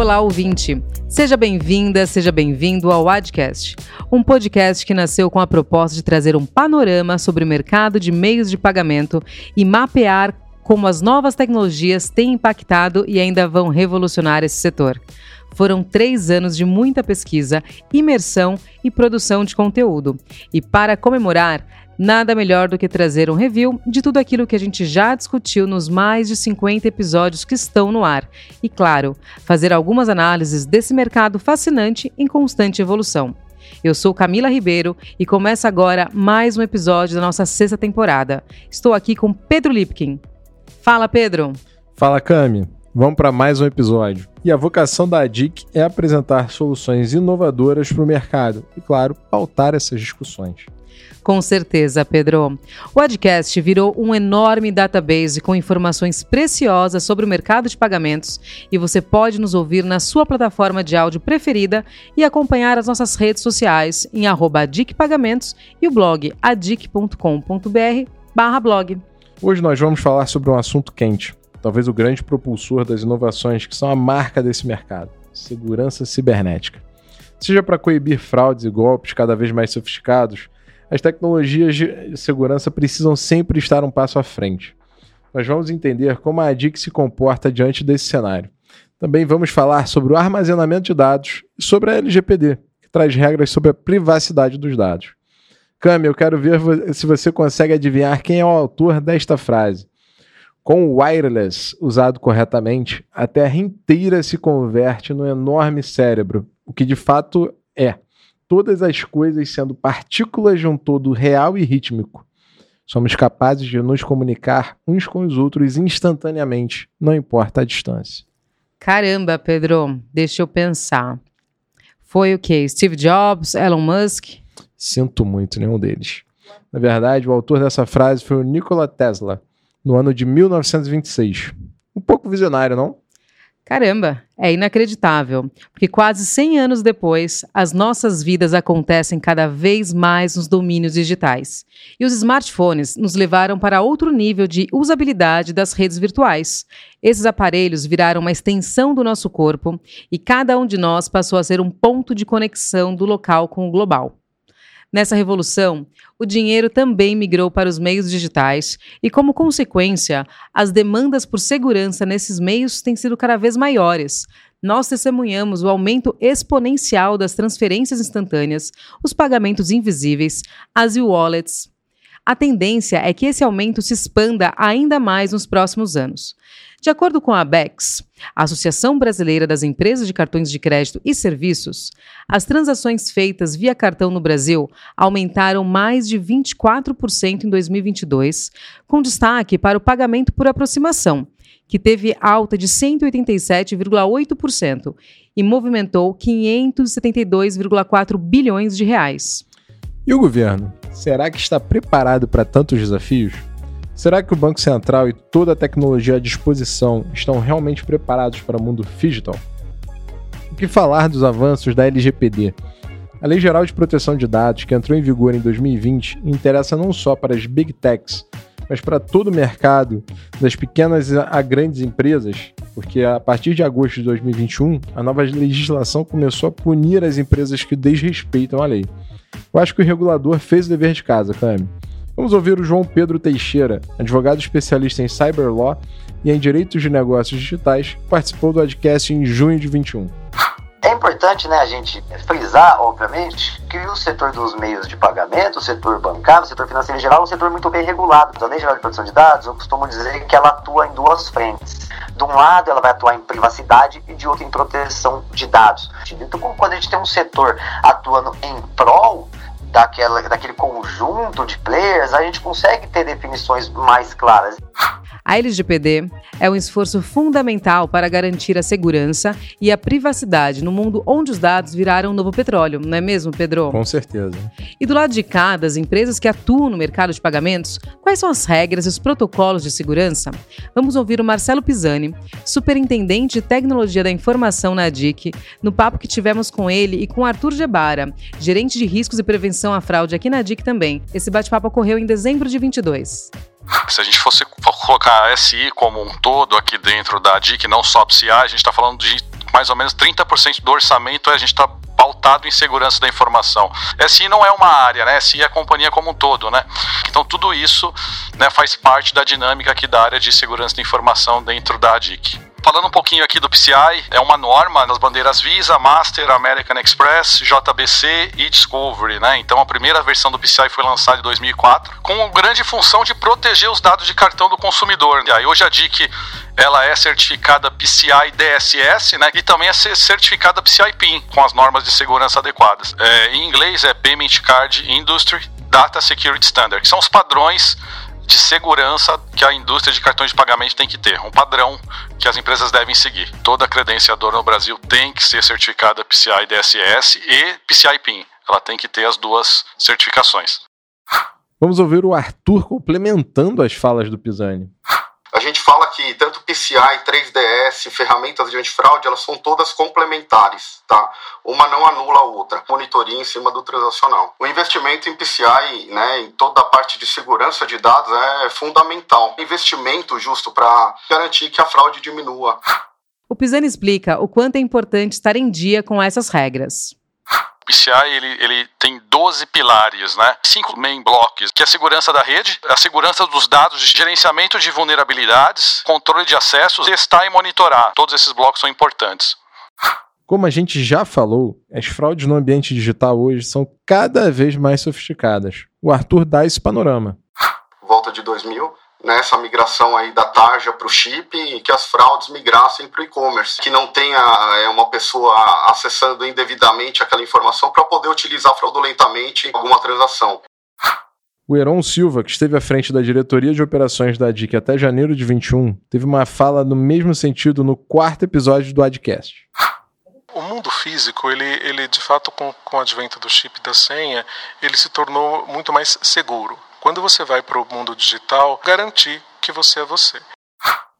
Olá, ouvinte. Seja bem-vinda, seja bem-vindo ao Adcast, um podcast que nasceu com a proposta de trazer um panorama sobre o mercado de meios de pagamento e mapear como as novas tecnologias têm impactado e ainda vão revolucionar esse setor. Foram três anos de muita pesquisa, imersão e produção de conteúdo. E para comemorar, nada melhor do que trazer um review de tudo aquilo que a gente já discutiu nos mais de 50 episódios que estão no ar. E, claro, fazer algumas análises desse mercado fascinante em constante evolução. Eu sou Camila Ribeiro e começa agora mais um episódio da nossa sexta temporada. Estou aqui com Pedro Lipkin. Fala, Pedro. Fala, Cami. Vamos para mais um episódio. E a vocação da ADIC é apresentar soluções inovadoras para o mercado e, claro, pautar essas discussões. Com certeza, Pedro. O Adcast virou um enorme database com informações preciosas sobre o mercado de pagamentos e você pode nos ouvir na sua plataforma de áudio preferida e acompanhar as nossas redes sociais em adicpagamentos e o blog adic.com.br blog. Hoje nós vamos falar sobre um assunto quente, talvez o grande propulsor das inovações que são a marca desse mercado: segurança cibernética. Seja para coibir fraudes e golpes cada vez mais sofisticados, as tecnologias de segurança precisam sempre estar um passo à frente. Nós vamos entender como a ADIC se comporta diante desse cenário. Também vamos falar sobre o armazenamento de dados e sobre a LGPD, que traz regras sobre a privacidade dos dados. Cami, eu quero ver se você consegue adivinhar quem é o autor desta frase. Com o wireless usado corretamente, a Terra inteira se converte num enorme cérebro, o que de fato é. Todas as coisas sendo partículas de um todo real e rítmico. Somos capazes de nos comunicar uns com os outros instantaneamente, não importa a distância. Caramba, Pedro, deixa eu pensar. Foi o que? Steve Jobs, Elon Musk? Sinto muito, nenhum deles. Na verdade, o autor dessa frase foi o Nikola Tesla, no ano de 1926. Um pouco visionário, não? Caramba, é inacreditável, porque quase 100 anos depois, as nossas vidas acontecem cada vez mais nos domínios digitais. E os smartphones nos levaram para outro nível de usabilidade das redes virtuais. Esses aparelhos viraram uma extensão do nosso corpo e cada um de nós passou a ser um ponto de conexão do local com o global. Nessa revolução, o dinheiro também migrou para os meios digitais e, como consequência, as demandas por segurança nesses meios têm sido cada vez maiores. Nós testemunhamos o aumento exponencial das transferências instantâneas, os pagamentos invisíveis, as e-wallets. A tendência é que esse aumento se expanda ainda mais nos próximos anos. De acordo com a ABEX, a Associação Brasileira das Empresas de Cartões de Crédito e Serviços, as transações feitas via cartão no Brasil aumentaram mais de 24% em 2022, com destaque para o pagamento por aproximação, que teve alta de 187,8% e movimentou 572,4 bilhões de reais. E o governo, será que está preparado para tantos desafios? Será que o Banco Central e toda a tecnologia à disposição estão realmente preparados para o mundo digital? O que falar dos avanços da LGPD? A Lei Geral de Proteção de Dados, que entrou em vigor em 2020, interessa não só para as big techs, mas para todo o mercado, das pequenas a grandes empresas, porque a partir de agosto de 2021, a nova legislação começou a punir as empresas que desrespeitam a lei. Eu acho que o regulador fez o dever de casa, Cami. Vamos ouvir o João Pedro Teixeira, advogado especialista em cyberlaw e em direitos de negócios digitais, que participou do podcast em junho de 21. É importante né, a gente frisar, obviamente, que o setor dos meios de pagamento, o setor bancário, o setor financeiro em geral, é um setor muito bem regulado. Então, a Lei Geral de Proteção de Dados, eu costumo dizer que ela atua em duas frentes. De um lado, ela vai atuar em privacidade e de outro, em proteção de dados. Então, quando a gente tem um setor atuando em prol daquela, daquele conjunto de players, a gente consegue ter definições mais claras. A LGPD é um esforço fundamental para garantir a segurança e a privacidade no mundo onde os dados viraram um novo petróleo, não é mesmo, Pedro? Com certeza. E do lado de cá, das empresas que atuam no mercado de pagamentos, quais são as regras e os protocolos de segurança? Vamos ouvir o Marcelo Pisani, superintendente de tecnologia da informação na ADIC, no papo que tivemos com ele e com Arthur Gebara, gerente de riscos e prevenção à fraude aqui na ADIC também. Esse bate-papo ocorreu em dezembro de 22. Se a gente fosse colocar a SI como um todo aqui dentro da DIC, não só PCI, a gente está falando de mais ou menos 30% do orçamento a gente está pautado em segurança da informação. SI não é uma área, né? SI é a companhia como um todo, né? Então tudo isso né, faz parte da dinâmica aqui da área de segurança da informação dentro da ADIC. Falando um pouquinho aqui do PCI, é uma norma das bandeiras Visa, Master, American Express, JBC e Discovery, né? Então a primeira versão do PCI foi lançada em 2004, com grande função de proteger os dados de cartão do consumidor. E aí hoje a DIC ela é certificada PCI DSS, né? E também é certificada PCI PIN com as normas de segurança adequadas. É, em inglês é Payment Card Industry Data Security Standard, que são os padrões de segurança que a indústria de cartões de pagamento tem que ter, um padrão que as empresas devem seguir. Toda credenciadora no Brasil tem que ser certificada PCI DSS e PCI PIN. Ela tem que ter as duas certificações. Vamos ouvir o Arthur complementando as falas do Pisani. A gente fala que tanto PCI, 3DS, ferramentas de antifraude, elas são todas complementares, tá? Uma não anula a outra. Monitoria em cima do transacional. O investimento em PCI, né, em toda a parte de segurança de dados é fundamental. Investimento justo para garantir que a fraude diminua. O Pisani explica o quanto é importante estar em dia com essas regras. PCI ele, ele tem 12 pilares, né? Cinco main blocks, que é a segurança da rede, a segurança dos dados, gerenciamento de vulnerabilidades, controle de acessos, testar e monitorar. Todos esses blocos são importantes. Como a gente já falou, as fraudes no ambiente digital hoje são cada vez mais sofisticadas. O Arthur dá esse panorama. Volta de 2000, nessa né, migração aí da tarja para o chip e que as fraudes migrassem para o e-commerce, que não tenha é, uma pessoa acessando indevidamente aquela informação para poder utilizar fraudulentamente alguma transação. O Heron Silva, que esteve à frente da diretoria de operações da ADIC até janeiro de 21, teve uma fala no mesmo sentido no quarto episódio do Adcast. O mundo físico, ele, ele de fato, com, com o advento do chip e da senha, ele se tornou muito mais seguro. Quando você vai para o mundo digital, garantir que você é você.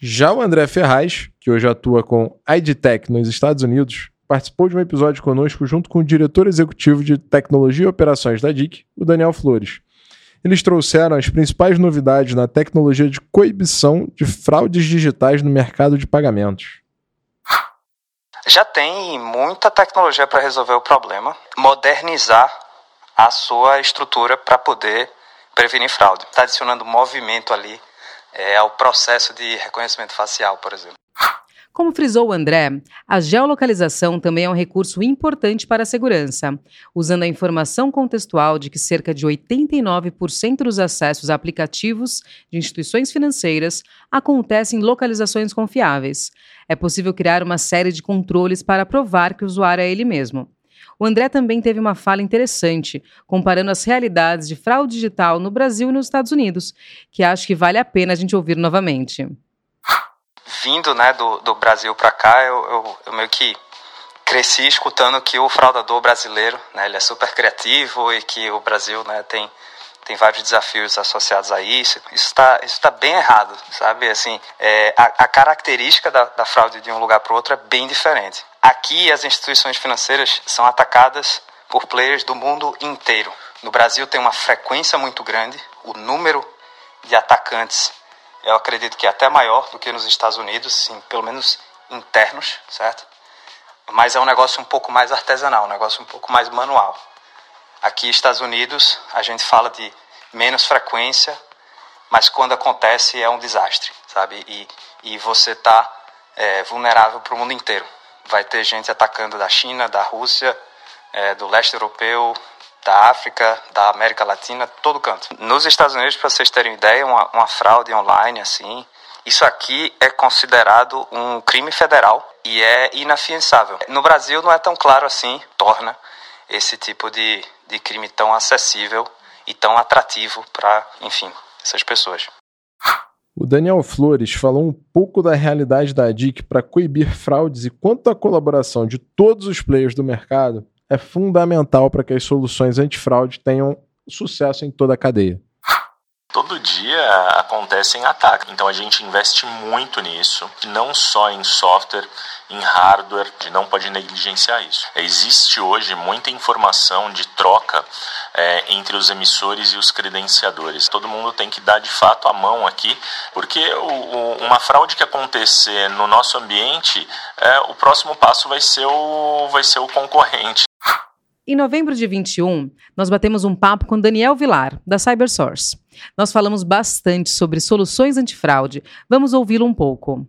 Já o André Ferraz, que hoje atua com IDTech nos Estados Unidos, participou de um episódio conosco junto com o diretor executivo de tecnologia e operações da DIC, o Daniel Flores. Eles trouxeram as principais novidades na tecnologia de coibição de fraudes digitais no mercado de pagamentos. Já tem muita tecnologia para resolver o problema, modernizar a sua estrutura para poder prevenir fraude. Está adicionando movimento ali é, ao processo de reconhecimento facial, por exemplo. Como frisou o André, a geolocalização também é um recurso importante para a segurança, usando a informação contextual de que cerca de 89% dos acessos a aplicativos de instituições financeiras acontecem em localizações confiáveis. É possível criar uma série de controles para provar que o usuário é ele mesmo. O André também teve uma fala interessante, comparando as realidades de fraude digital no Brasil e nos Estados Unidos, que acho que vale a pena a gente ouvir novamente. Vindo né, do, do Brasil para cá, eu, eu, eu, meio que cresci escutando que o fraudador brasileiro né, ele é super criativo e que o Brasil né, tem tem vários desafios associados a isso. Isso está isso tá bem errado, sabe? Assim, é, a, a, característica da, da fraude de um lugar para outro é bem diferente. Aqui, as instituições financeiras são atacadas por players do mundo inteiro. No Brasil, tem uma frequência muito grande, o número de atacantes, eu acredito que é até maior do que nos Estados Unidos, sim, pelo menos internos, certo? Mas é um negócio um pouco mais artesanal, um negócio um pouco mais manual. Aqui, Estados Unidos, a gente fala de menos frequência, mas quando acontece é um desastre, sabe? E, e você está é, vulnerável para o mundo inteiro. Vai ter gente atacando da China, da Rússia, é, do leste europeu, da África, da América Latina, todo canto. Nos Estados Unidos, para vocês terem ideia, uma, uma fraude online assim, isso aqui é considerado um crime federal e é inafiançável. No Brasil não é tão claro assim, torna esse tipo de, de crime tão acessível e tão atrativo para, enfim, essas pessoas. O Daniel Flores falou um pouco da realidade da DIC para coibir fraudes e quanto a colaboração de todos os players do mercado é fundamental para que as soluções antifraude tenham sucesso em toda a cadeia. Todo dia acontecem ataques, então a gente investe muito nisso, não só em software, em hardware, não pode negligenciar isso. Existe hoje muita informação de troca é, entre os emissores e os credenciadores. Todo mundo tem que dar de fato a mão aqui, porque o, o, uma fraude que acontecer no nosso ambiente, é, o próximo passo vai ser o, vai ser o concorrente. Em novembro de 21, nós batemos um papo com Daniel Vilar, da CyberSource. Nós falamos bastante sobre soluções antifraude. Vamos ouvi-lo um pouco.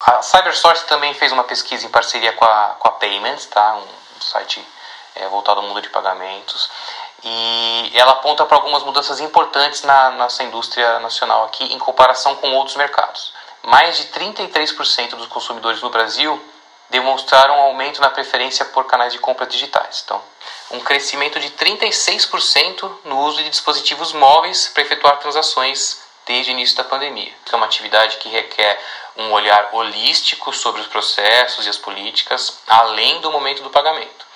A CyberSource também fez uma pesquisa em parceria com a, com a Payments, tá? um site é, voltado ao mundo de pagamentos. E ela aponta para algumas mudanças importantes na nossa indústria nacional aqui em comparação com outros mercados. Mais de 33% dos consumidores no Brasil demonstraram um aumento na preferência por canais de compra digitais. Então, um crescimento de 36% no uso de dispositivos móveis para efetuar transações desde o início da pandemia. É uma atividade que requer um olhar holístico sobre os processos e as políticas, além do momento do pagamento.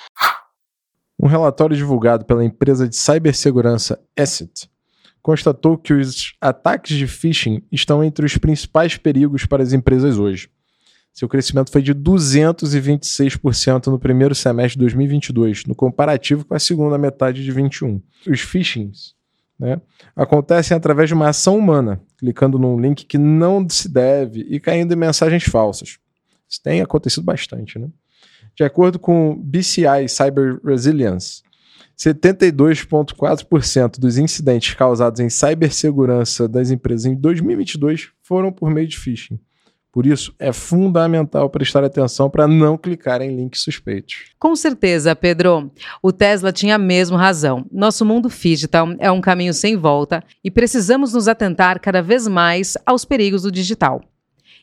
Um relatório divulgado pela empresa de cibersegurança Asset constatou que os ataques de phishing estão entre os principais perigos para as empresas hoje. Seu crescimento foi de 226% no primeiro semestre de 2022, no comparativo com a segunda metade de 2021. Os phishings né, acontecem através de uma ação humana, clicando num link que não se deve e caindo em mensagens falsas. Isso tem acontecido bastante. Né? De acordo com BCI Cyber Resilience, 72,4% dos incidentes causados em cibersegurança das empresas em 2022 foram por meio de phishing. Por isso, é fundamental prestar atenção para não clicar em links suspeitos. Com certeza, Pedro. O Tesla tinha mesmo razão. Nosso mundo digital é um caminho sem volta e precisamos nos atentar cada vez mais aos perigos do digital.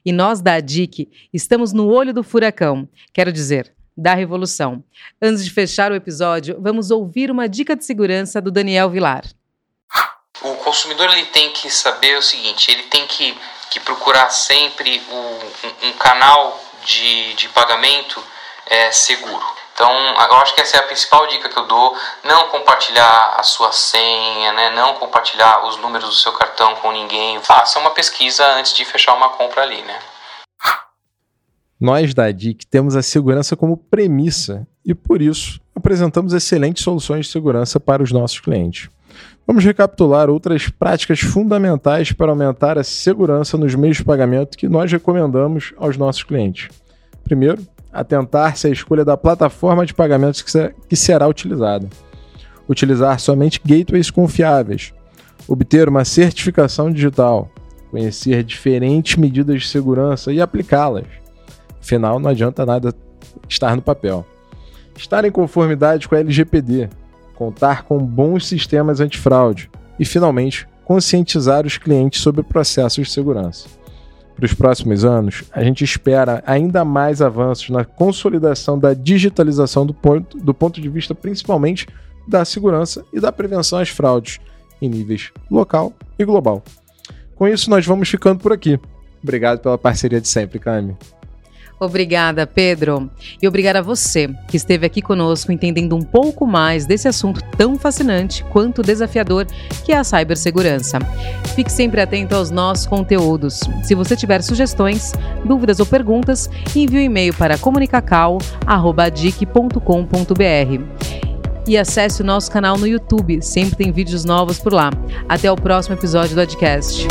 E nós da ADIC estamos no olho do furacão, quero dizer, da revolução. Antes de fechar o episódio, vamos ouvir uma dica de segurança do Daniel Vilar. O consumidor ele tem que saber o seguinte, ele tem que que procurar sempre um, um, canal de, de pagamento é, seguro. Então, eu acho que essa é a principal dica que eu dou: não compartilhar a sua senha, né? não compartilhar os números do seu cartão com ninguém. Faça uma pesquisa antes de fechar uma compra ali, né? Nós da DIC temos a segurança como premissa e, por isso, apresentamos excelentes soluções de segurança para os nossos clientes. Vamos recapitular outras práticas fundamentais para aumentar a segurança nos meios de pagamento que nós recomendamos aos nossos clientes. Primeiro, atentar-se à escolha da plataforma de pagamentos que será utilizada. Utilizar somente gateways confiáveis. Obter uma certificação digital. Conhecer diferentes medidas de segurança e aplicá-las. Afinal, não adianta nada estar no papel. Estar em conformidade com a LGPD, contar com bons sistemas antifraude e, finalmente, conscientizar os clientes sobre processos de segurança. Para os próximos anos, a gente espera ainda mais avanços na consolidação da digitalização do ponto, do ponto de vista principalmente da segurança e da prevenção às fraudes em níveis local e global. Com isso, nós vamos ficando por aqui. Obrigado pela parceria de sempre, Cami. Obrigada, Pedro. E obrigada a você que esteve aqui conosco entendendo um pouco mais desse assunto tão fascinante quanto desafiador que é a cibersegurança. Fique sempre atento aos nossos conteúdos. Se você tiver sugestões, dúvidas ou perguntas, envie um e-mail para comunicacal@dic.com.br e acesse o nosso canal no YouTube. Sempre tem vídeos novos por lá. Até o próximo episódio do podcast.